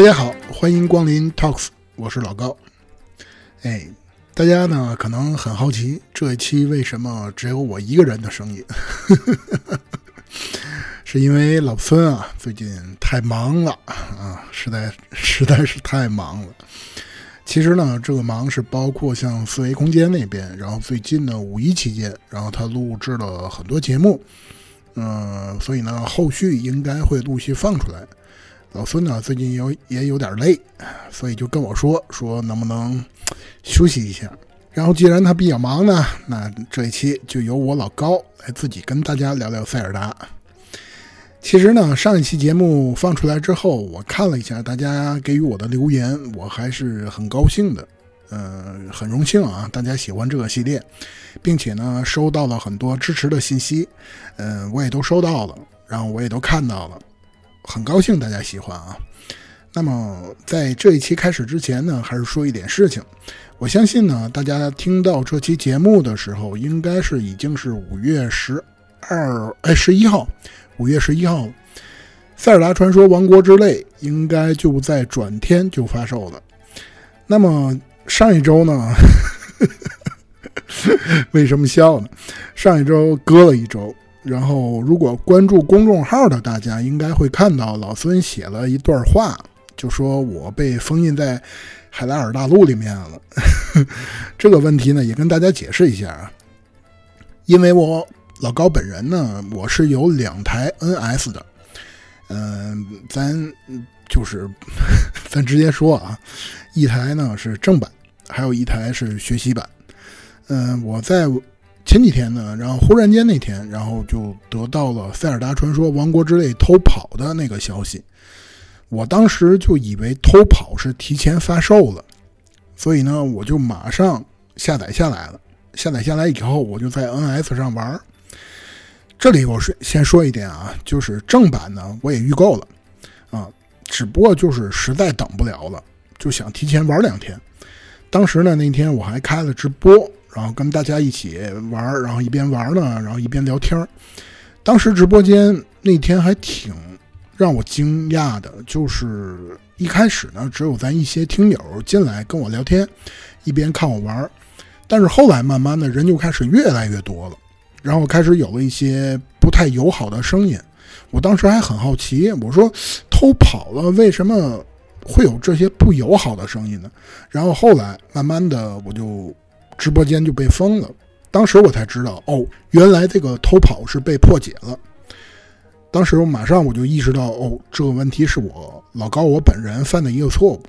大家好，欢迎光临 Talks，我是老高。哎，大家呢可能很好奇，这一期为什么只有我一个人的声音？是因为老孙啊最近太忙了啊，实在 实在是太忙了。其实呢，这个忙是包括像四维空间那边，然后最近呢五一期间，然后他录制了很多节目，嗯，所以呢后续应该会陆续放出来。老孙呢最近有也有点累，所以就跟我说说能不能休息一下。然后既然他比较忙呢，那这一期就由我老高来自己跟大家聊聊塞尔达。其实呢，上一期节目放出来之后，我看了一下大家给予我的留言，我还是很高兴的，呃，很荣幸啊，大家喜欢这个系列，并且呢，收到了很多支持的信息，嗯，我也都收到了，然后我也都看到了。很高兴大家喜欢啊。那么在这一期开始之前呢，还是说一点事情。我相信呢，大家听到这期节目的时候，应该是已经是五月十二哎十一号，五月十一号，《塞尔达传说：王国之泪》应该就在转天就发售了。那么上一周呢，为什么笑呢？上一周搁了一周。然后，如果关注公众号的大家，应该会看到老孙写了一段话，就说我被封印在海拉尔大陆里面了。这个问题呢，也跟大家解释一下啊。因为我老高本人呢，我是有两台 NS 的，嗯，咱就是 咱直接说啊，一台呢是正版，还有一台是学习版。嗯，我在。前几天呢，然后忽然间那天，然后就得到了《塞尔达传说：王国之泪》偷跑的那个消息。我当时就以为偷跑是提前发售了，所以呢，我就马上下载下来了。下载下来以后，我就在 NS 上玩。这里我是先说一点啊，就是正版呢我也预购了啊，只不过就是实在等不了了，就想提前玩两天。当时呢，那天我还开了直播。然后跟大家一起玩然后一边玩呢，然后一边聊天当时直播间那天还挺让我惊讶的，就是一开始呢，只有咱一些听友进来跟我聊天，一边看我玩但是后来慢慢的人就开始越来越多了，然后开始有了一些不太友好的声音。我当时还很好奇，我说偷跑了，为什么会有这些不友好的声音呢？然后后来慢慢的我就。直播间就被封了，当时我才知道，哦，原来这个偷跑是被破解了。当时我马上我就意识到，哦，这个问题是我老高我本人犯的一个错误。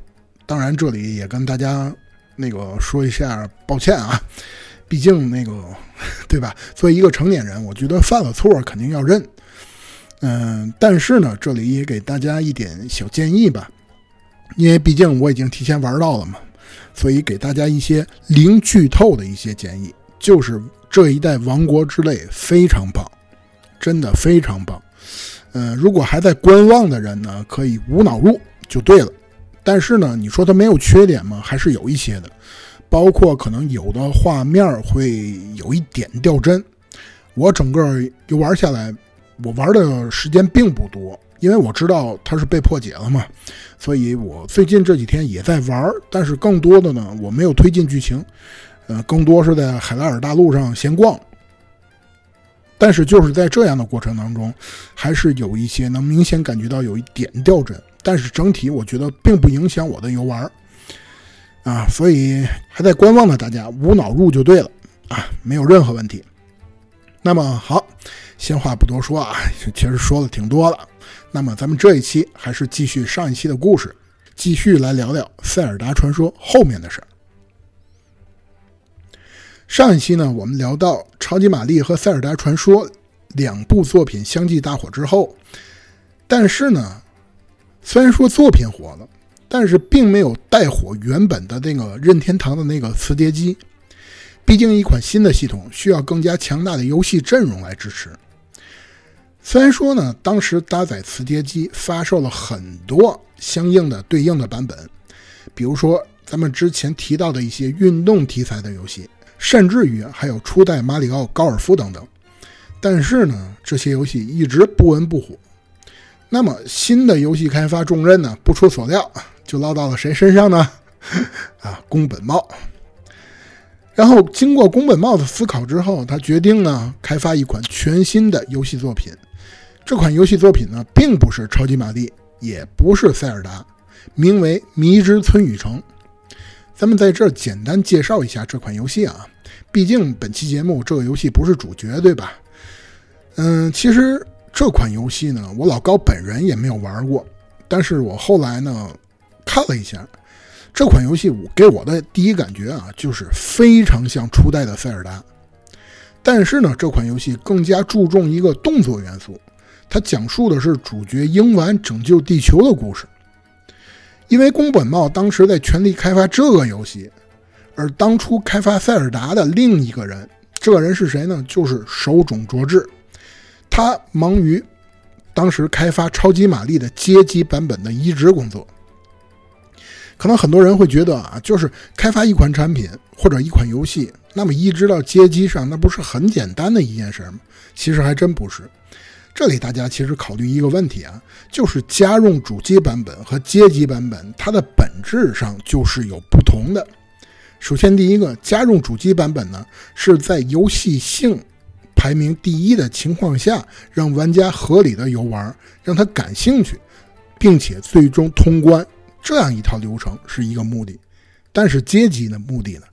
当然，这里也跟大家那个说一下抱歉啊，毕竟那个 对吧？作为一个成年人，我觉得犯了错肯定要认。嗯，但是呢，这里也给大家一点小建议吧，因为毕竟我已经提前玩到了嘛。所以给大家一些零剧透的一些建议，就是这一代《王国之泪》非常棒，真的非常棒。嗯，如果还在观望的人呢，可以无脑入就对了。但是呢，你说它没有缺点吗？还是有一些的，包括可能有的画面会有一点掉帧。我整个游玩下来，我玩的时间并不多。因为我知道它是被破解了嘛，所以我最近这几天也在玩但是更多的呢，我没有推进剧情，呃，更多是在海拉尔大陆上闲逛。但是就是在这样的过程当中，还是有一些能明显感觉到有一点掉帧，但是整体我觉得并不影响我的游玩啊，所以还在观望的大家无脑入就对了啊，没有任何问题。那么好，闲话不多说啊，其实说的挺多了。那么咱们这一期还是继续上一期的故事，继续来聊聊《塞尔达传说》后面的事儿。上一期呢，我们聊到《超级玛丽》和《塞尔达传说》两部作品相继大火之后，但是呢，虽然说作品火了，但是并没有带火原本的那个任天堂的那个磁碟机。毕竟一款新的系统需要更加强大的游戏阵容来支持。虽然说呢，当时搭载磁碟机发售了很多相应的对应的版本，比如说咱们之前提到的一些运动题材的游戏，甚至于还有初代马里奥高尔夫等等，但是呢，这些游戏一直不温不火。那么新的游戏开发重任呢，不出所料就落到了谁身上呢？啊，宫本茂。然后经过宫本茂的思考之后，他决定呢开发一款全新的游戏作品。这款游戏作品呢，并不是超级玛丽，也不是塞尔达，名为《迷之村雨城》。咱们在这儿简单介绍一下这款游戏啊，毕竟本期节目这个游戏不是主角，对吧？嗯，其实这款游戏呢，我老高本人也没有玩过，但是我后来呢看了一下这款游戏，我给我的第一感觉啊，就是非常像初代的塞尔达。但是呢，这款游戏更加注重一个动作元素，它讲述的是主角英丸拯救地球的故事。因为宫本茂当时在全力开发这个游戏，而当初开发塞尔达的另一个人，这个人是谁呢？就是手冢卓志，他忙于当时开发超级玛丽的街机版本的移植工作。可能很多人会觉得啊，就是开发一款产品或者一款游戏，那么移植到街机上，那不是很简单的一件事吗？其实还真不是。这里大家其实考虑一个问题啊，就是家用主机版本和街机版本，它的本质上就是有不同的。首先，第一个，家用主机版本呢，是在游戏性排名第一的情况下，让玩家合理的游玩，让他感兴趣，并且最终通关，这样一套流程是一个目的。但是街机的目的呢，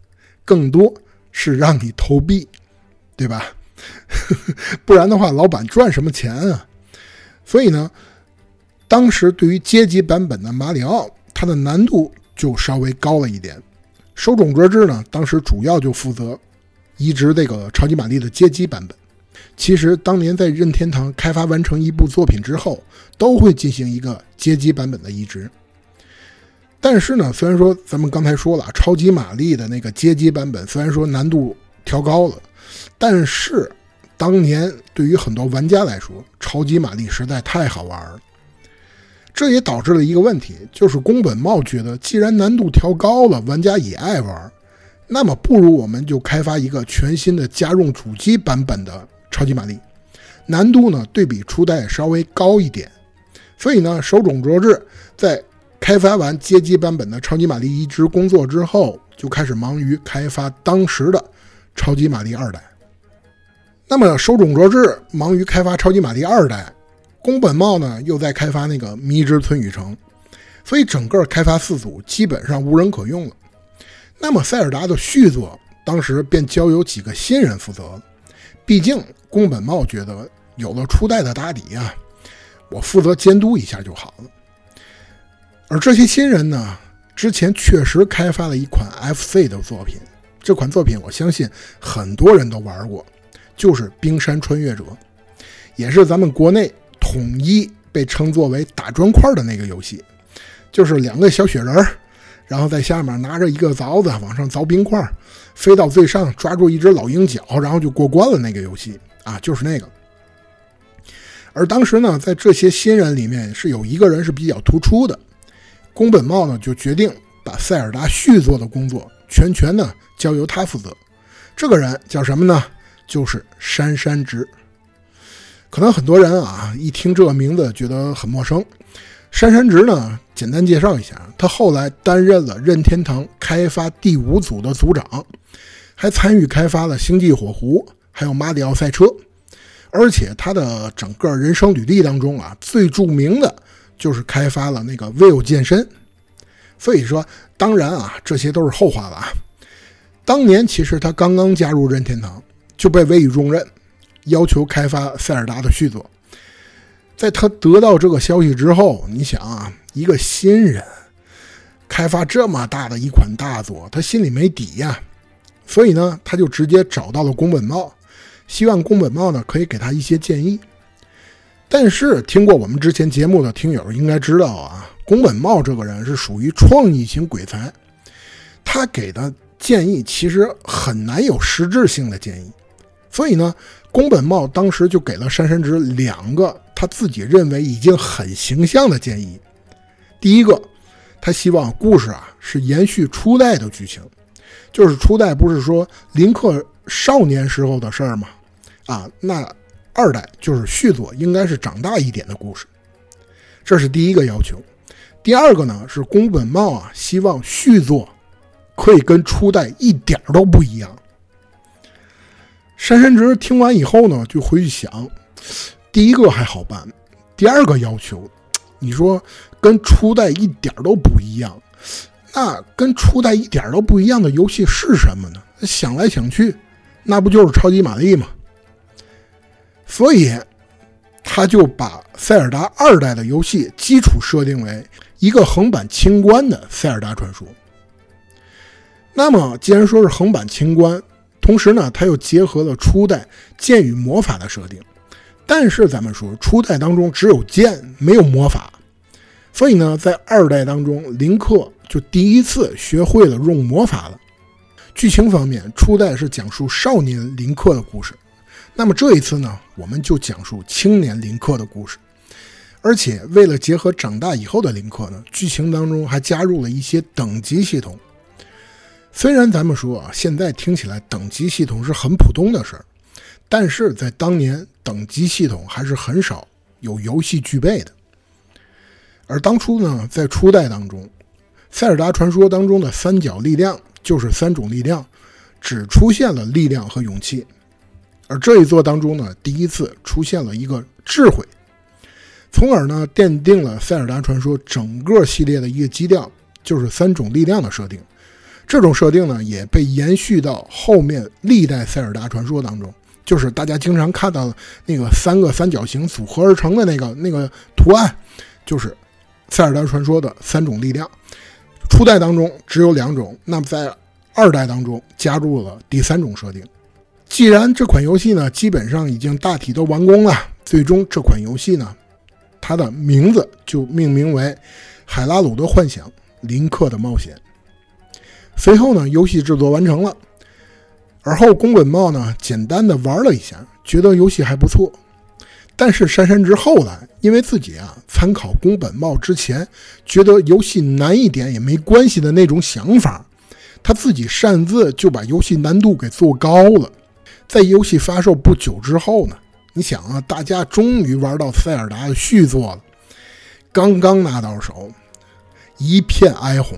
更多是让你投币，对吧？不然的话，老板赚什么钱啊？所以呢，当时对于街机版本的马里奥，它的难度就稍微高了一点。手冢哲志呢，当时主要就负责移植这个超级玛丽的街机版本。其实当年在任天堂开发完成一部作品之后，都会进行一个街机版本的移植。但是呢，虽然说咱们刚才说了，超级玛丽的那个街机版本虽然说难度调高了。但是，当年对于很多玩家来说，超级玛丽实在太好玩了。这也导致了一个问题，就是宫本茂觉得，既然难度调高了，玩家也爱玩，那么不如我们就开发一个全新的家用主机版本的超级玛丽，难度呢对比初代稍微高一点。所以呢，手冢卓志在开发完街机版本的超级玛丽移植工作之后，就开始忙于开发当时的超级玛丽二代。那么，手冢卓志忙于开发超级玛丽二代，宫本茂呢又在开发那个迷之村雨城，所以整个开发四组基本上无人可用了。那么，塞尔达的续作当时便交由几个新人负责。毕竟，宫本茂觉得有了初代的打底啊，我负责监督一下就好了。而这些新人呢，之前确实开发了一款 FC 的作品，这款作品我相信很多人都玩过。就是《冰山穿越者》，也是咱们国内统一被称作为打砖块的那个游戏，就是两个小雪人，然后在下面拿着一个凿子往上凿冰块，飞到最上抓住一只老鹰角，然后就过关了那个游戏啊，就是那个。而当时呢，在这些新人里面是有一个人是比较突出的，宫本茂呢就决定把塞尔达续作的工作全权呢交由他负责。这个人叫什么呢？就是杉山直，可能很多人啊一听这个名字觉得很陌生。杉山直呢，简单介绍一下，他后来担任了任天堂开发第五组的组长，还参与开发了《星际火狐》还有《马里奥赛车》，而且他的整个人生履历当中啊，最著名的就是开发了那个 Will 健身。所以说，当然啊，这些都是后话了啊。当年其实他刚刚加入任天堂。就被委以重任，要求开发塞尔达的续作。在他得到这个消息之后，你想啊，一个新人开发这么大的一款大作，他心里没底呀。所以呢，他就直接找到了宫本茂，希望宫本茂呢可以给他一些建议。但是听过我们之前节目的听友应该知道啊，宫本茂这个人是属于创意型鬼才，他给的建议其实很难有实质性的建议。所以呢，宫本茂当时就给了山山直两个他自己认为已经很形象的建议。第一个，他希望故事啊是延续初代的剧情，就是初代不是说林克少年时候的事儿吗？啊，那二代就是续作应该是长大一点的故事。这是第一个要求。第二个呢是宫本茂啊，希望续作可以跟初代一点都不一样。山山直听完以后呢，就回去想，第一个还好办，第二个要求，你说跟初代一点都不一样，那跟初代一点都不一样的游戏是什么呢？想来想去，那不就是超级玛丽吗？所以他就把塞尔达二代的游戏基础设定为一个横版清关的塞尔达传说。那么，既然说是横版清关，同时呢，它又结合了初代剑与魔法的设定，但是咱们说初代当中只有剑没有魔法，所以呢，在二代当中，林克就第一次学会了用魔法了。剧情方面，初代是讲述少年林克的故事，那么这一次呢，我们就讲述青年林克的故事，而且为了结合长大以后的林克呢，剧情当中还加入了一些等级系统。虽然咱们说啊，现在听起来等级系统是很普通的事儿，但是在当年，等级系统还是很少有游戏具备的。而当初呢，在初代当中，《塞尔达传说》当中的三角力量就是三种力量，只出现了力量和勇气。而这一座当中呢，第一次出现了一个智慧，从而呢，奠定了《塞尔达传说》整个系列的一个基调，就是三种力量的设定。这种设定呢，也被延续到后面历代塞尔达传说当中，就是大家经常看到的那个三个三角形组合而成的那个那个图案，就是塞尔达传说的三种力量。初代当中只有两种，那么在二代当中加入了第三种设定。既然这款游戏呢，基本上已经大体都完工了，最终这款游戏呢，它的名字就命名为《海拉鲁的幻想：林克的冒险》。随后呢，游戏制作完成了，而后宫本茂呢，简单的玩了一下，觉得游戏还不错。但是杉山之后来因为自己啊参考宫本茂之前觉得游戏难一点也没关系的那种想法，他自己擅自就把游戏难度给做高了。在游戏发售不久之后呢，你想啊，大家终于玩到塞尔达的续作了，刚刚拿到手，一片哀鸿。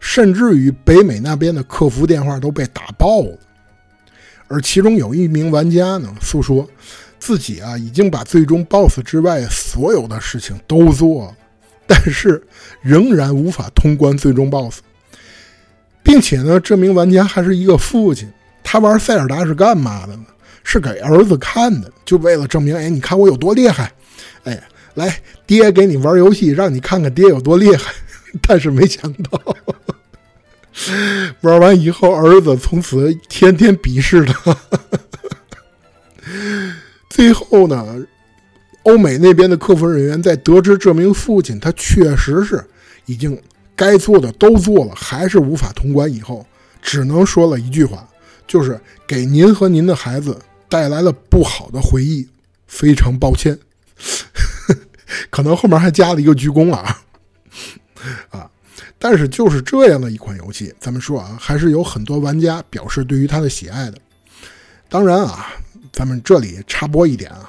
甚至于北美那边的客服电话都被打爆了，而其中有一名玩家呢，诉说自己啊已经把最终 BOSS 之外所有的事情都做了，但是仍然无法通关最终 BOSS，并且呢，这名玩家还是一个父亲，他玩塞尔达是干嘛的呢？是给儿子看的，就为了证明，哎，你看我有多厉害，哎，来，爹给你玩游戏，让你看看爹有多厉害。但是没想到。玩完以后，儿子从此天天鄙视他。最后呢，欧美那边的客服人员在得知这名父亲他确实是已经该做的都做了，还是无法通关以后，只能说了一句话，就是给您和您的孩子带来了不好的回忆，非常抱歉。可能后面还加了一个鞠躬啊，啊。但是就是这样的一款游戏，咱们说啊，还是有很多玩家表示对于它的喜爱的。当然啊，咱们这里插播一点啊，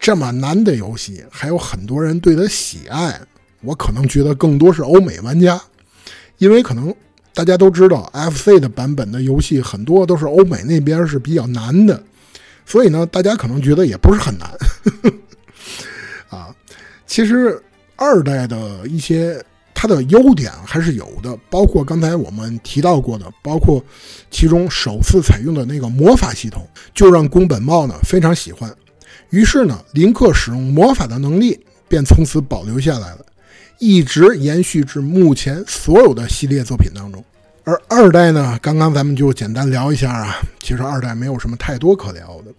这么难的游戏，还有很多人对它喜爱。我可能觉得更多是欧美玩家，因为可能大家都知道，FC 的版本的游戏很多都是欧美那边是比较难的，所以呢，大家可能觉得也不是很难。呵 呵啊，其实二代的一些。它的优点还是有的，包括刚才我们提到过的，包括其中首次采用的那个魔法系统，就让宫本茂呢非常喜欢。于是呢，林克使用魔法的能力便从此保留下来了，一直延续至目前所有的系列作品当中。而二代呢，刚刚咱们就简单聊一下啊，其实二代没有什么太多可聊的。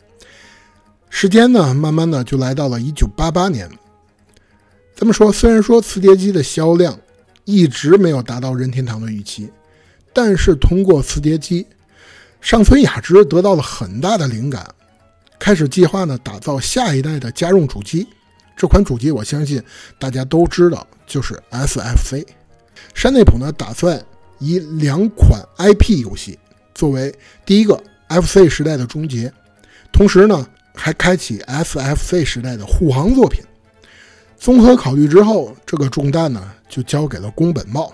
时间呢，慢慢的就来到了一九八八年。咱们说，虽然说磁碟机的销量，一直没有达到任天堂的预期，但是通过磁碟机，上村雅之得到了很大的灵感，开始计划呢打造下一代的家用主机。这款主机我相信大家都知道，就是 SFC。山内普呢打算以两款 IP 游戏作为第一个 FC 时代的终结，同时呢还开启 SFC 时代的护航作品。综合考虑之后，这个重担呢就交给了宫本茂。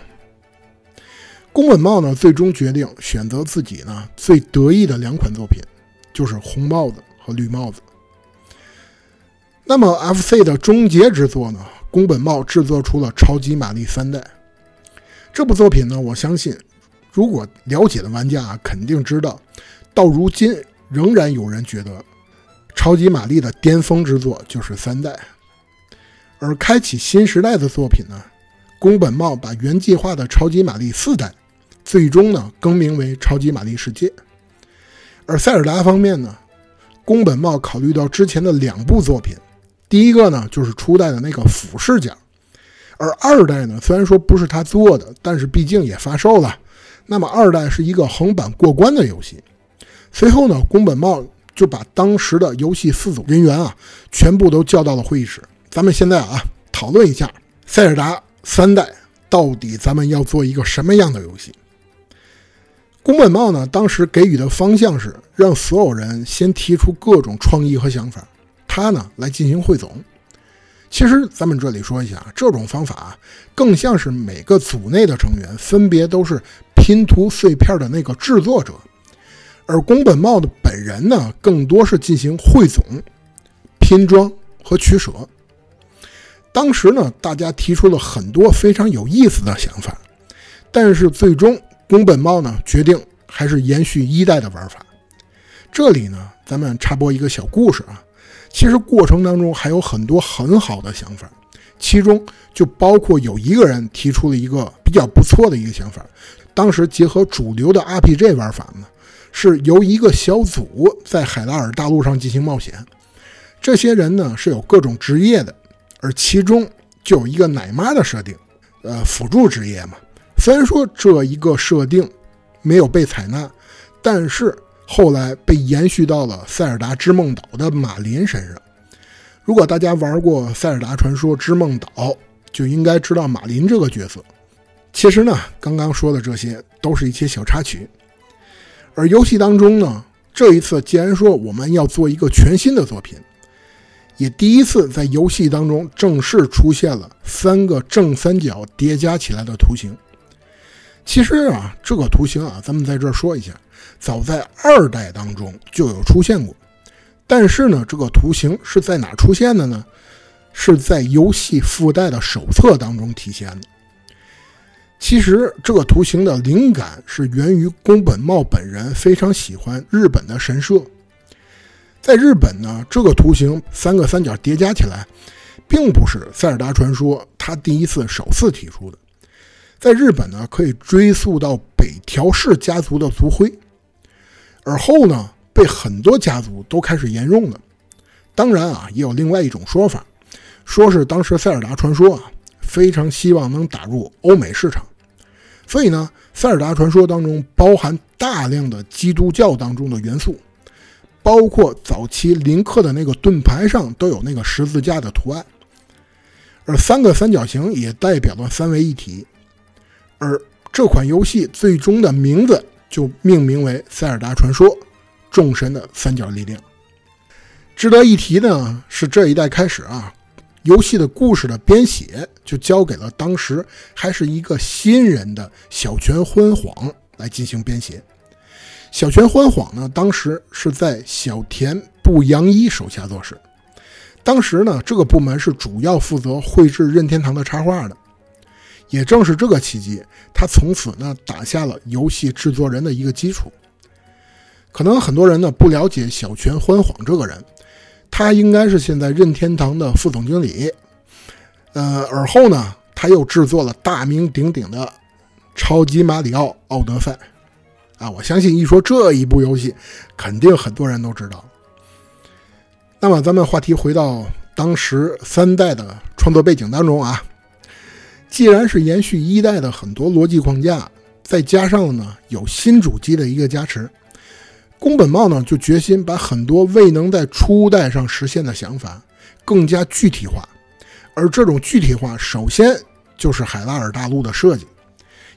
宫本茂呢最终决定选择自己呢最得意的两款作品，就是红帽子和绿帽子。那么 FC 的终结之作呢，宫本茂制作出了超级玛丽三代。这部作品呢，我相信如果了解的玩家啊肯定知道，到如今仍然有人觉得超级玛丽的巅峰之作就是三代。而开启新时代的作品呢，宫本茂把原计划的超级玛丽四代，最终呢更名为超级玛丽世界。而塞尔达方面呢，宫本茂考虑到之前的两部作品，第一个呢就是初代的那个俯视角，而二代呢虽然说不是他做的，但是毕竟也发售了，那么二代是一个横版过关的游戏。随后呢，宫本茂就把当时的游戏四组人员啊，全部都叫到了会议室。咱们现在啊，讨论一下塞尔达三代到底咱们要做一个什么样的游戏？宫本茂呢，当时给予的方向是让所有人先提出各种创意和想法，他呢来进行汇总。其实咱们这里说一下，这种方法更像是每个组内的成员分别都是拼图碎片的那个制作者，而宫本茂的本人呢，更多是进行汇总、拼装和取舍。当时呢，大家提出了很多非常有意思的想法，但是最终宫本茂呢决定还是延续一代的玩法。这里呢，咱们插播一个小故事啊。其实过程当中还有很多很好的想法，其中就包括有一个人提出了一个比较不错的一个想法。当时结合主流的 RPG 玩法呢，是由一个小组在海拉尔大陆上进行冒险。这些人呢是有各种职业的。而其中就有一个奶妈的设定，呃，辅助职业嘛。虽然说这一个设定没有被采纳，但是后来被延续到了塞尔达织梦岛的马林身上。如果大家玩过塞尔达传说织梦岛，就应该知道马林这个角色。其实呢，刚刚说的这些都是一些小插曲。而游戏当中呢，这一次既然说我们要做一个全新的作品。也第一次在游戏当中正式出现了三个正三角叠加起来的图形。其实啊，这个图形啊，咱们在这儿说一下，早在二代当中就有出现过。但是呢，这个图形是在哪出现的呢？是在游戏附带的手册当中体现的。其实这个图形的灵感是源于宫本茂本人非常喜欢日本的神社。在日本呢，这个图形三个三角叠加起来，并不是塞尔达传说他第一次首次提出的。在日本呢，可以追溯到北条氏家族的族徽，而后呢，被很多家族都开始沿用了。当然啊，也有另外一种说法，说是当时塞尔达传说啊，非常希望能打入欧美市场，所以呢，塞尔达传说当中包含大量的基督教当中的元素。包括早期林克的那个盾牌上都有那个十字架的图案，而三个三角形也代表了三位一体，而这款游戏最终的名字就命名为《塞尔达传说：众神的三角力量》。值得一提呢是这一代开始啊，游戏的故事的编写就交给了当时还是一个新人的小泉昏晃来进行编写。小泉欢晃呢，当时是在小田不阳一手下做事。当时呢，这个部门是主要负责绘制任天堂的插画的。也正是这个契机，他从此呢打下了游戏制作人的一个基础。可能很多人呢不了解小泉欢晃这个人，他应该是现在任天堂的副总经理。呃，而后呢，他又制作了大名鼎鼎的《超级马里奥奥德赛》。啊，我相信一说这一部游戏，肯定很多人都知道。那么，咱们话题回到当时三代的创作背景当中啊，既然是延续一代的很多逻辑框架，再加上呢有新主机的一个加持，宫本茂呢就决心把很多未能在初代上实现的想法更加具体化，而这种具体化，首先就是海拉尔大陆的设计。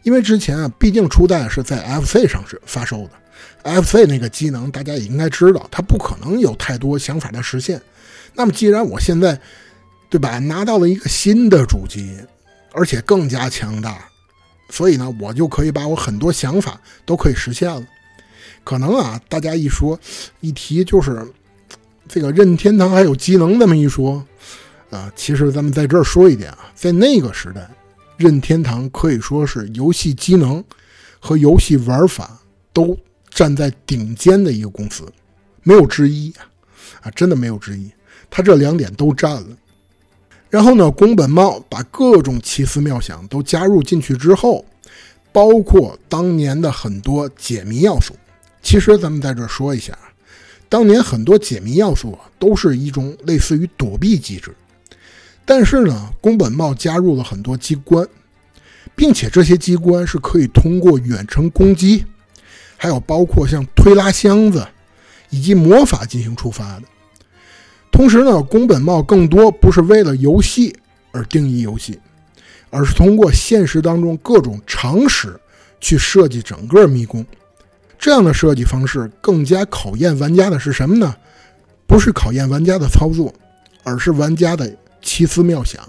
因为之前啊，毕竟初代是在 FC 上是发售的，FC 那个机能大家也应该知道，它不可能有太多想法的实现。那么既然我现在对吧？拿到了一个新的主机，而且更加强大，所以呢，我就可以把我很多想法都可以实现了。可能啊，大家一说一提就是这个任天堂还有机能这么一说啊，其实咱们在这儿说一点啊，在那个时代，任天堂可以说是游戏机能和游戏玩法都站在顶尖的一个公司，没有之一，啊，真的没有之一，他这两点都占了。然后呢，宫本茂把各种奇思妙想都加入进去之后，包括当年的很多解谜要素。其实咱们在这说一下，当年很多解谜要素啊都是一种类似于躲避机制，但是呢，宫本茂加入了很多机关，并且这些机关是可以通过远程攻击，还有包括像推拉箱子以及魔法进行触发的。同时呢，宫本茂更多不是为了游戏而定义游戏，而是通过现实当中各种常识去设计整个迷宫。这样的设计方式更加考验玩家的是什么呢？不是考验玩家的操作，而是玩家的奇思妙想。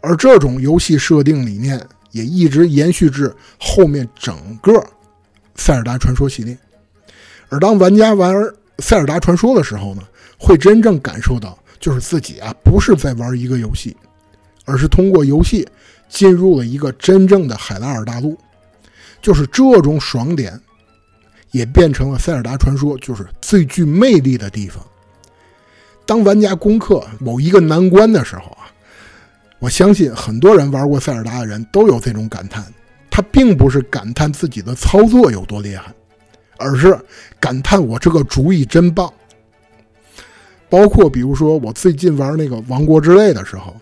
而这种游戏设定理念也一直延续至后面整个《塞尔达传说》系列。而当玩家玩《塞尔达传说》的时候呢？会真正感受到，就是自己啊，不是在玩一个游戏，而是通过游戏进入了一个真正的海拉尔大陆。就是这种爽点，也变成了《塞尔达传说》就是最具魅力的地方。当玩家攻克某一个难关的时候啊，我相信很多人玩过塞尔达的人都有这种感叹。他并不是感叹自己的操作有多厉害，而是感叹我这个主意真棒。包括比如说，我最近玩那个《王国之泪》的时候，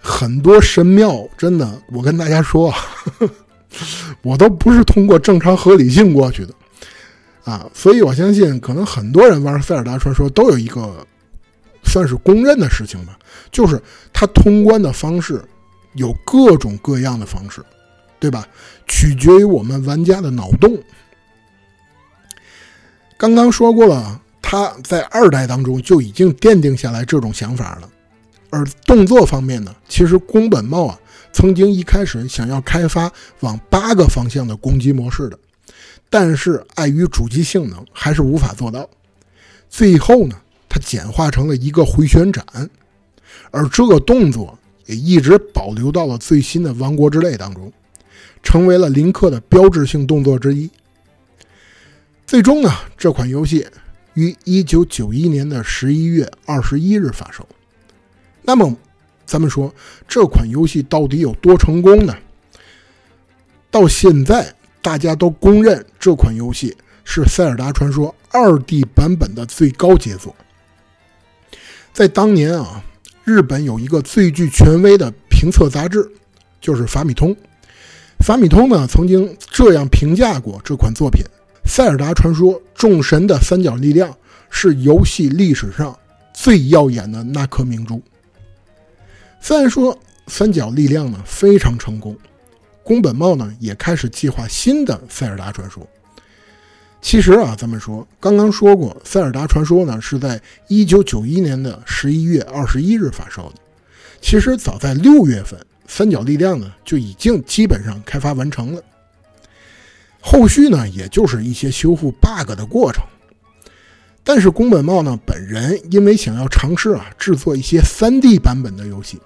很多神庙真的，我跟大家说，我都不是通过正常合理性过去的啊。所以我相信，可能很多人玩《塞尔达传说》都有一个算是公认的事情吧，就是它通关的方式有各种各样的方式，对吧？取决于我们玩家的脑洞。刚刚说过了。他在二代当中就已经奠定下来这种想法了，而动作方面呢，其实宫本茂啊曾经一开始想要开发往八个方向的攻击模式的，但是碍于主机性能还是无法做到。最后呢，他简化成了一个回旋斩，而这个动作也一直保留到了最新的《王国之泪》当中，成为了林克的标志性动作之一。最终呢，这款游戏。于一九九一年的十一月二十一日发售。那么，咱们说这款游戏到底有多成功呢？到现在，大家都公认这款游戏是《塞尔达传说》二 D 版本的最高杰作。在当年啊，日本有一个最具权威的评测杂志，就是法米通。法米通呢，曾经这样评价过这款作品。《塞尔达传说：众神的三角力量》是游戏历史上最耀眼的那颗明珠。虽然说三角力量呢非常成功，宫本茂呢也开始计划新的《塞尔达传说》。其实啊，咱们说刚刚说过，《塞尔达传说》呢是在一九九一年的十一月二十一日发售的。其实早在六月份，三角力量呢就已经基本上开发完成了。后续呢，也就是一些修复 bug 的过程。但是宫本茂呢本人因为想要尝试啊制作一些 3D 版本的游戏，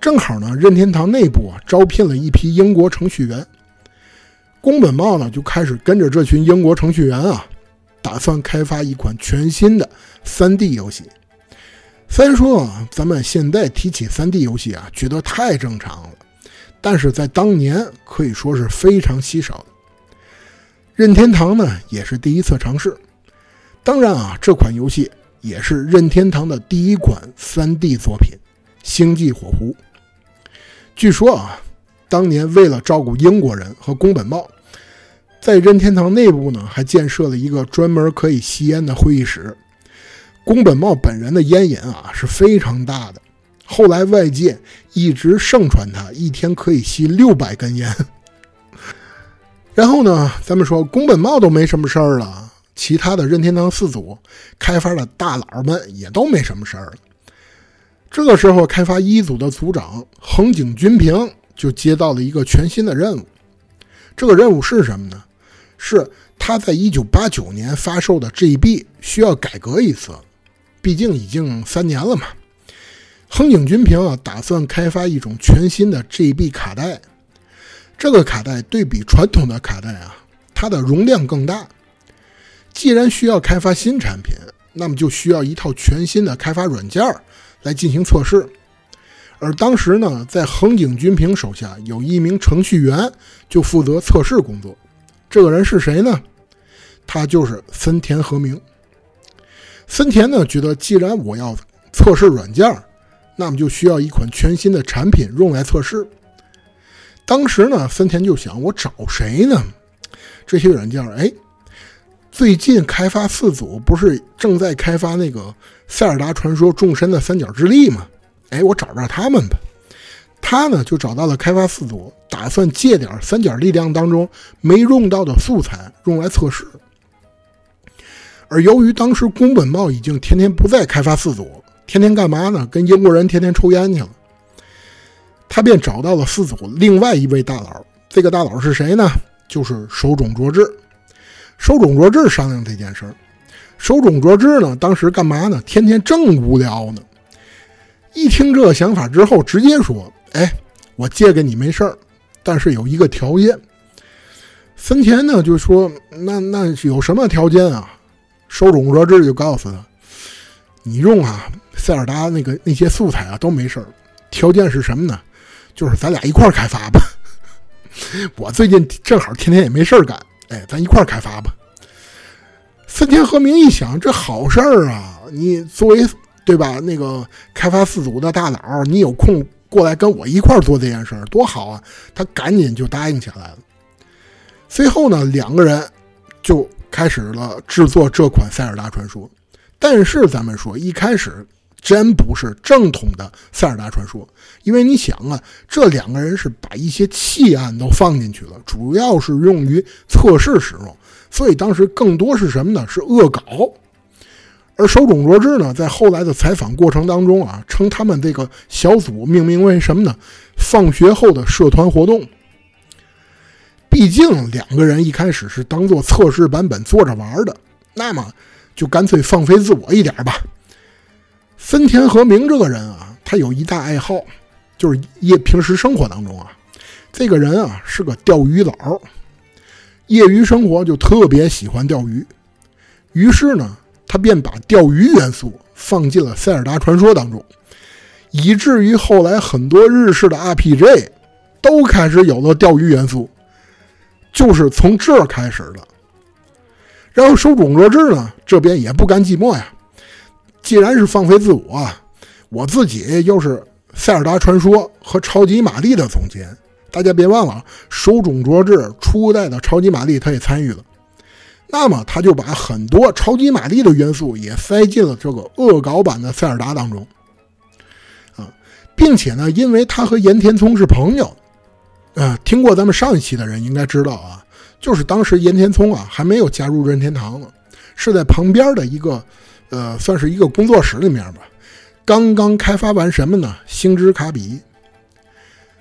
正好呢任天堂内部啊招聘了一批英国程序员，宫本茂呢就开始跟着这群英国程序员啊，打算开发一款全新的 3D 游戏。虽然说啊咱们现在提起 3D 游戏啊觉得太正常了，但是在当年可以说是非常稀少的。任天堂呢也是第一次尝试，当然啊，这款游戏也是任天堂的第一款 3D 作品《星际火狐》。据说啊，当年为了照顾英国人和宫本茂，在任天堂内部呢还建设了一个专门可以吸烟的会议室。宫本茂本人的烟瘾啊是非常大的，后来外界一直盛传他一天可以吸六百根烟。然后呢，咱们说宫本茂都没什么事儿了，其他的任天堂四组开发的大佬们也都没什么事儿了。这个时候，开发一组的组长横井军平就接到了一个全新的任务。这个任务是什么呢？是他在一九八九年发售的 GB 需要改革一次，毕竟已经三年了嘛。横井军平啊，打算开发一种全新的 GB 卡带。这个卡带对比传统的卡带啊，它的容量更大。既然需要开发新产品，那么就需要一套全新的开发软件来进行测试。而当时呢，在横井军平手下有一名程序员就负责测试工作。这个人是谁呢？他就是森田和明。森田呢，觉得既然我要测试软件那么就需要一款全新的产品用来测试。当时呢，森田就想，我找谁呢？这些软件，哎，最近开发四组不是正在开发那个《塞尔达传说：众神的三角之力》吗？哎，我找找他们吧。他呢就找到了开发四组，打算借点三角力量当中没用到的素材用来测试。而由于当时宫本茂已经天天不在开发四组。天天干嘛呢？跟英国人天天抽烟去了。他便找到了四组另外一位大佬。这个大佬是谁呢？就是手冢卓志。手冢卓志商量这件事儿。手冢卓志呢，当时干嘛呢？天天正无聊呢。一听这想法之后，直接说：“哎，我借给你没事儿，但是有一个条件。”森田呢就说：“那那有什么条件啊？”手冢卓志就告诉他：“你用啊。”塞尔达那个那些素材啊都没事儿，条件是什么呢？就是咱俩一块儿开发吧。我最近正好天天也没事儿干，哎，咱一块儿开发吧。森田和明一想，这好事儿啊！你作为对吧那个开发四组的大佬，你有空过来跟我一块儿做这件事儿，多好啊！他赶紧就答应下来了。随后呢，两个人就开始了制作这款塞尔达传说。但是咱们说一开始。真不是正统的塞尔达传说，因为你想啊，这两个人是把一些弃案都放进去了，主要是用于测试使用，所以当时更多是什么呢？是恶搞。而手冢卓志呢，在后来的采访过程当中啊，称他们这个小组命名为什么呢？放学后的社团活动。毕竟两个人一开始是当做测试版本做着玩的，那么就干脆放飞自我一点吧。森田和明这个人啊，他有一大爱好，就是业平时生活当中啊，这个人啊是个钓鱼佬，业余生活就特别喜欢钓鱼。于是呢，他便把钓鱼元素放进了塞尔达传说当中，以至于后来很多日式的 RPG 都开始有了钓鱼元素，就是从这儿开始的。然后手冢若治呢，这边也不甘寂寞呀。既然是放飞自我，我自己又是《塞尔达传说》和《超级玛丽》的总监，大家别忘了，手冢卓志初代的《超级玛丽》他也参与了。那么他就把很多《超级玛丽》的元素也塞进了这个恶搞版的塞尔达当中，啊，并且呢，因为他和岩田聪是朋友，啊，听过咱们上一期的人应该知道啊，就是当时岩田聪啊还没有加入任天堂呢，是在旁边的一个。呃，算是一个工作室里面吧，刚刚开发完什么呢？星之卡比。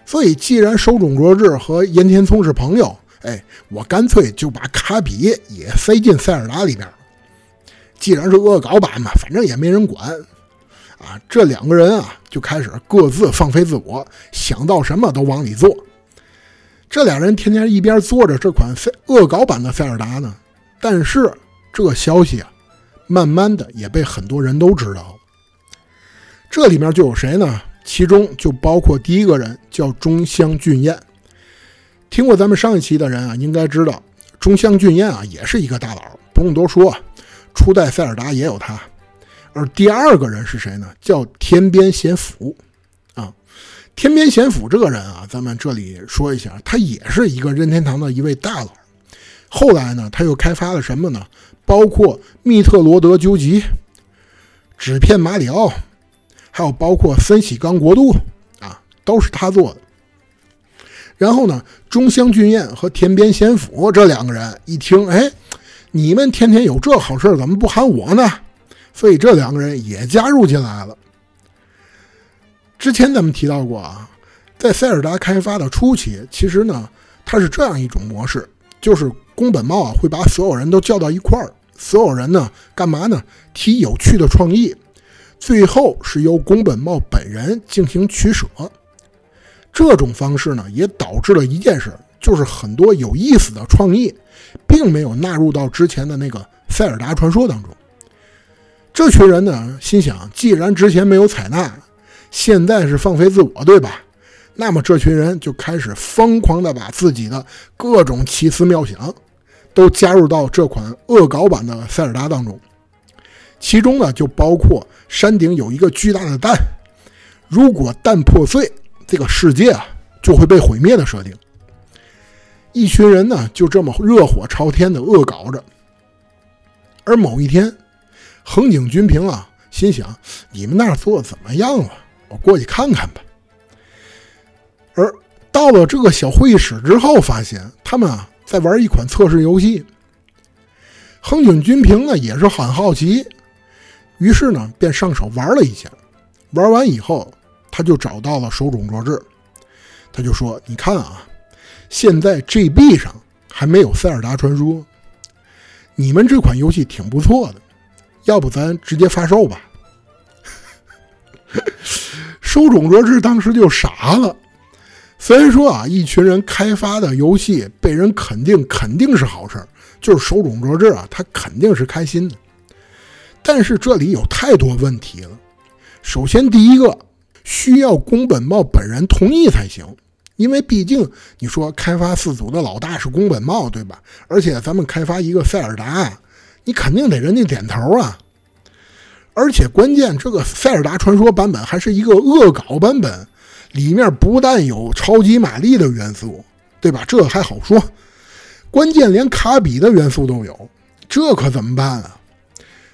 所以，既然手冢卓志和岩田聪是朋友，哎，我干脆就把卡比也塞进塞尔达里边。既然是恶搞版嘛，反正也没人管啊。这两个人啊，就开始各自放飞自我，想到什么都往里做。这俩人天天一边做着这款塞恶搞版的塞尔达呢，但是这消息啊。慢慢的也被很多人都知道了，这里面就有谁呢？其中就包括第一个人叫中乡俊彦。听过咱们上一期的人啊，应该知道中乡俊彦啊也是一个大佬，不用多说，初代塞尔达也有他。而第二个人是谁呢？叫天边贤辅啊。天边贤辅这个人啊，咱们这里说一下，他也是一个任天堂的一位大佬。后来呢，他又开发了什么呢？包括密特罗德究极、纸片马里奥，还有包括森喜刚国度啊，都是他做的。然后呢，中乡俊彦和田边贤辅这两个人一听，哎，你们天天有这好事怎么不喊我呢？所以这两个人也加入进来了。之前咱们提到过啊，在塞尔达开发的初期，其实呢，它是这样一种模式，就是宫本茂啊会把所有人都叫到一块儿，所有人呢干嘛呢？提有趣的创意，最后是由宫本茂本人进行取舍。这种方式呢，也导致了一件事，就是很多有意思的创意，并没有纳入到之前的那个塞尔达传说当中。这群人呢，心想，既然之前没有采纳，现在是放飞自我，对吧？那么这群人就开始疯狂的把自己的各种奇思妙想，都加入到这款恶搞版的塞尔达当中。其中呢，就包括山顶有一个巨大的蛋，如果蛋破碎。这个世界啊就会被毁灭的设定，一群人呢就这么热火朝天的恶搞着。而某一天，横井军平啊心想：你们那儿做的怎么样了？我过去看看吧。而到了这个小会议室之后，发现他们啊在玩一款测试游戏。横井军平呢也是很好奇，于是呢便上手玩了一下。玩完以后。他就找到了手冢卓志，他就说：“你看啊，现在 GB 上还没有《塞尔达传说》，你们这款游戏挺不错的，要不咱直接发售吧？” 手冢卓志当时就傻了。虽然说啊，一群人开发的游戏被人肯定，肯定是好事儿就是手冢卓志啊，他肯定是开心的。但是这里有太多问题了。首先，第一个。需要宫本茂本人同意才行，因为毕竟你说开发四组的老大是宫本茂，对吧？而且咱们开发一个塞尔达，你肯定得人家点头啊。而且关键，这个塞尔达传说版本还是一个恶搞版本，里面不但有超级玛丽的元素，对吧？这还好说，关键连卡比的元素都有，这可怎么办啊？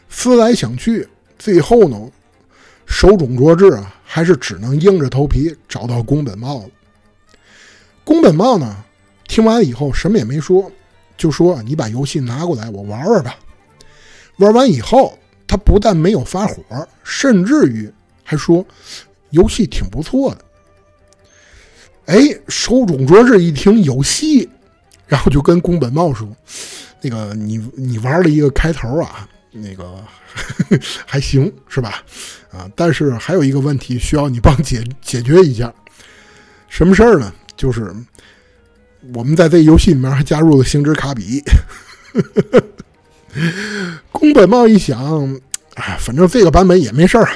思来想去，最后呢？手冢卓志啊，还是只能硬着头皮找到宫本茂了。宫本茂呢，听完以后什么也没说，就说：“你把游戏拿过来，我玩玩吧。”玩完以后，他不但没有发火，甚至于还说：“游戏挺不错的。”哎，手冢卓志一听有戏，然后就跟宫本茂说：“那个，你你玩了一个开头啊。”那个 还行是吧？啊，但是还有一个问题需要你帮解 解决一下，什么事儿呢？就是我们在这游戏里面还加入了星之卡比。宫本茂一想，哎，反正这个版本也没事儿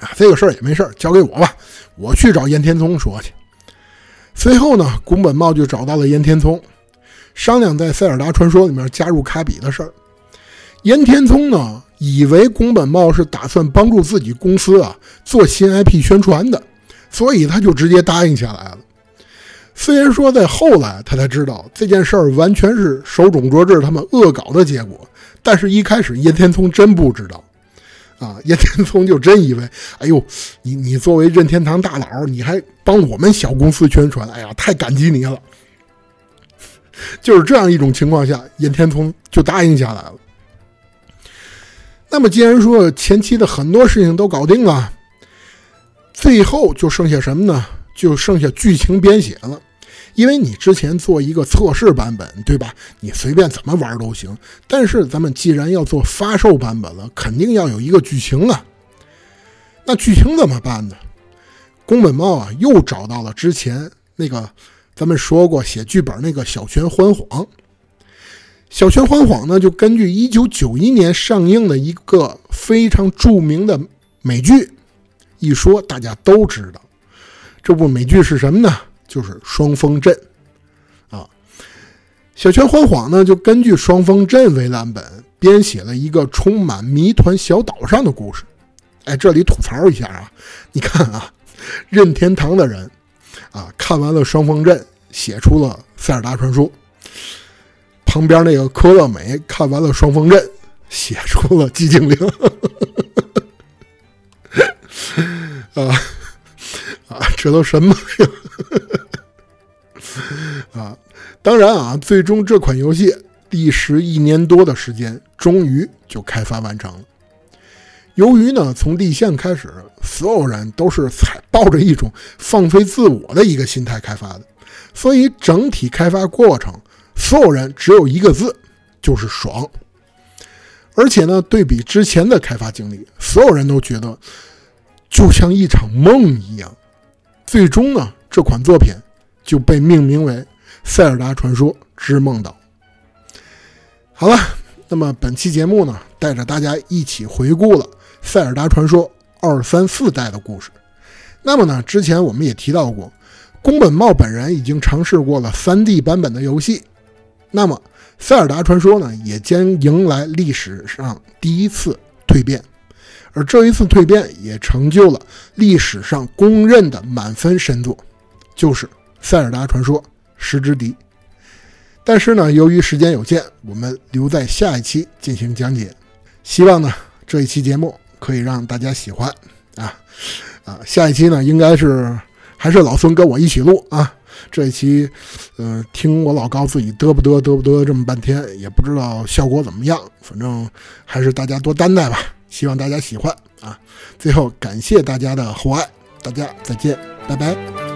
啊，这个事儿也没事儿，交给我吧，我去找岩田聪说去。随后呢，宫本茂就找到了岩田聪，商量在《塞尔达传说》里面加入卡比的事儿。岩田聪呢，以为宫本茂是打算帮助自己公司啊做新 IP 宣传的，所以他就直接答应下来了。虽然说在后来他才知道这件事儿完全是手冢卓志他们恶搞的结果，但是一开始岩田聪真不知道啊，岩田聪就真以为，哎呦，你你作为任天堂大佬，你还帮我们小公司宣传，哎呀，太感激你了。就是这样一种情况下，岩田聪就答应下来了。那么，既然说前期的很多事情都搞定了，最后就剩下什么呢？就剩下剧情编写了。因为你之前做一个测试版本，对吧？你随便怎么玩都行。但是咱们既然要做发售版本了，肯定要有一个剧情啊。那剧情怎么办呢？宫本茂啊，又找到了之前那个咱们说过写剧本那个小泉欢晃。小泉欢晃呢，就根据一九九一年上映的一个非常著名的美剧，一说大家都知道，这部美剧是什么呢？就是《双峰镇》啊。小泉欢晃呢，就根据《双峰镇》为蓝本，编写了一个充满谜团小岛上的故事。哎，这里吐槽一下啊，你看啊，任天堂的人啊，看完了《双峰镇》，写出了《塞尔达传说》。旁边那个科乐美看完了《双峰镇》，写出了寂静岭。啊 啊，这都什么呀？啊，当然啊，最终这款游戏历时一年多的时间，终于就开发完成了。由于呢，从立项开始，所有人都是采抱着一种放飞自我的一个心态开发的，所以整体开发过程，所有人只有一个字，就是爽。而且呢，对比之前的开发经历，所有人都觉得就像一场梦一样。最终呢，这款作品就被命名为《塞尔达传说之梦岛》。好了，那么本期节目呢，带着大家一起回顾了《塞尔达传说》二三四代的故事。那么呢，之前我们也提到过，宫本茂本人已经尝试过了 3D 版本的游戏。那么，《塞尔达传说》呢，也将迎来历史上第一次蜕变，而这一次蜕变也成就了历史上公认的满分神作，就是《塞尔达传说：时之敌》。但是呢，由于时间有限，我们留在下一期进行讲解。希望呢，这一期节目可以让大家喜欢啊啊！下一期呢，应该是还是老孙跟我一起录啊。这一期，呃，听我老高自己嘚不嘚嘚不嘚这么半天，也不知道效果怎么样。反正还是大家多担待吧，希望大家喜欢啊。最后感谢大家的厚爱，大家再见，拜拜。